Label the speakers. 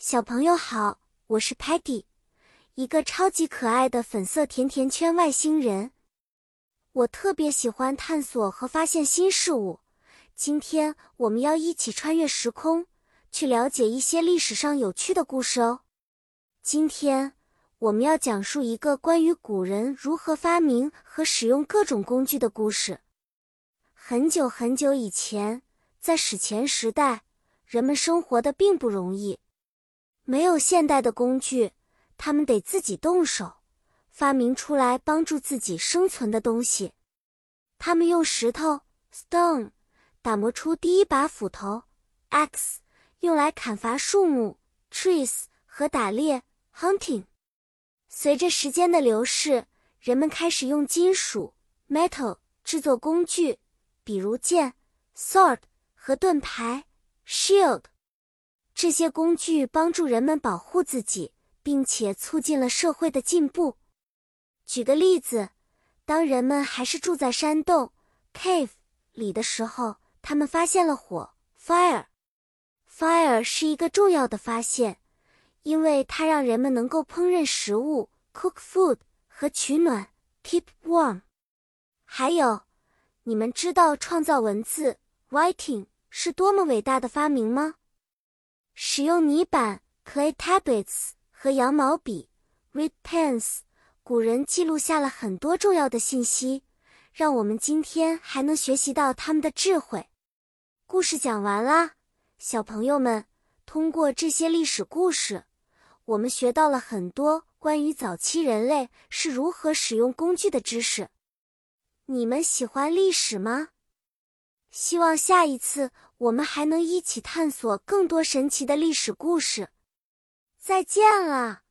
Speaker 1: 小朋友好，我是 Patty，一个超级可爱的粉色甜甜圈外星人。我特别喜欢探索和发现新事物。今天我们要一起穿越时空，去了解一些历史上有趣的故事哦。今天我们要讲述一个关于古人如何发明和使用各种工具的故事。很久很久以前，在史前时代，人们生活的并不容易。没有现代的工具，他们得自己动手发明出来帮助自己生存的东西。他们用石头 （stone） 打磨出第一把斧头 （axe），用来砍伐树木 （trees） 和打猎 （hunting）。随着时间的流逝，人们开始用金属 （metal） 制作工具，比如剑 （sword） 和盾牌 （shield）。这些工具帮助人们保护自己，并且促进了社会的进步。举个例子，当人们还是住在山洞 （cave） 里的时候，他们发现了火 （fire）。fire 是一个重要的发现，因为它让人们能够烹饪食物 （cook food） 和取暖 （keep warm）。还有，你们知道创造文字 （writing） 是多么伟大的发明吗？使用泥板 （clay tablets） 和羊毛笔 （reed pens），古人记录下了很多重要的信息，让我们今天还能学习到他们的智慧。故事讲完啦，小朋友们，通过这些历史故事，我们学到了很多关于早期人类是如何使用工具的知识。你们喜欢历史吗？希望下一次我们还能一起探索更多神奇的历史故事。再见了。